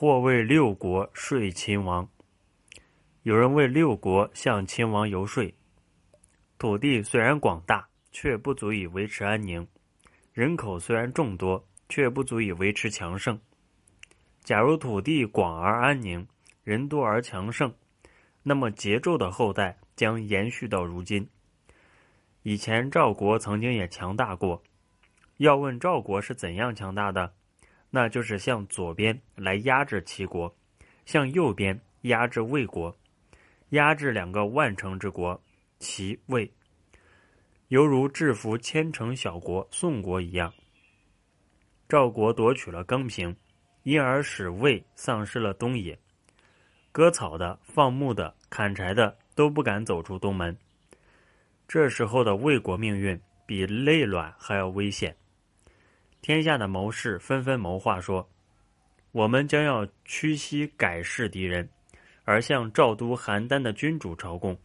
或为六国说秦王。有人为六国向秦王游说。土地虽然广大，却不足以维持安宁；人口虽然众多，却不足以维持强盛。假如土地广而安宁，人多而强盛，那么桀纣的后代将延续到如今。以前赵国曾经也强大过。要问赵国是怎样强大的，那就是向左边来压制齐国，向右边压制魏国，压制两个万城之国。齐魏，犹如制服千城小国宋国一样。赵国夺取了更平，因而使魏丧失了东野。割草的、放牧的、砍柴的都不敢走出东门。这时候的魏国命运比内乱还要危险。天下的谋士纷纷谋划说：“我们将要屈膝改世敌人，而向赵都邯郸的君主朝贡。”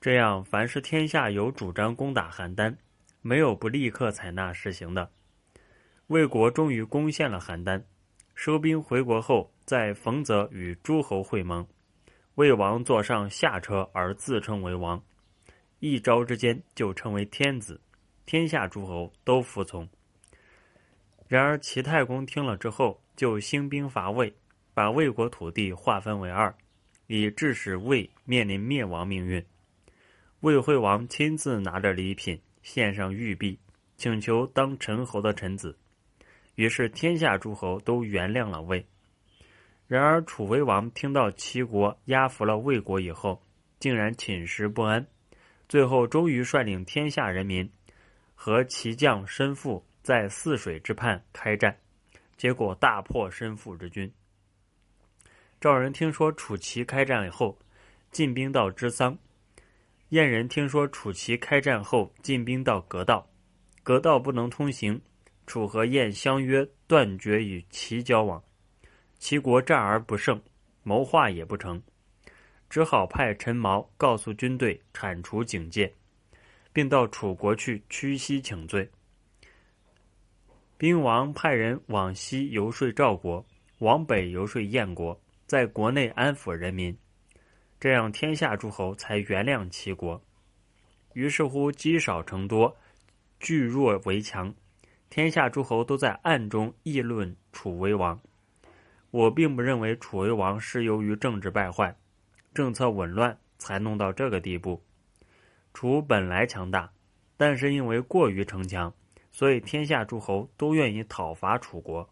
这样，凡是天下有主张攻打邯郸，没有不立刻采纳实行的。魏国终于攻陷了邯郸，收兵回国后，在冯泽与诸侯会盟，魏王坐上下车而自称为王，一朝之间就成为天子，天下诸侯都服从。然而齐太公听了之后，就兴兵伐魏，把魏国土地划分为二，以致使魏面临灭亡命运。魏惠王亲自拿着礼品献上玉璧，请求当陈侯的臣子。于是天下诸侯都原谅了魏。然而楚威王听到齐国压服了魏国以后，竟然寝食不安，最后终于率领天下人民和齐将申父在泗水之畔开战，结果大破申父之军。赵人听说楚齐开战以后，进兵到支桑。燕人听说楚齐开战后进兵到阁道，阁道不能通行，楚和燕相约断绝与齐交往。齐国战而不胜，谋划也不成，只好派陈毛告诉军队铲除警戒，并到楚国去屈膝请罪。兵王派人往西游说赵国，往北游说燕国，在国内安抚人民。这样，天下诸侯才原谅齐国。于是乎，积少成多，聚弱为强。天下诸侯都在暗中议论楚威王。我并不认为楚威王是由于政治败坏、政策紊乱才弄到这个地步。楚本来强大，但是因为过于逞强，所以天下诸侯都愿意讨伐楚国。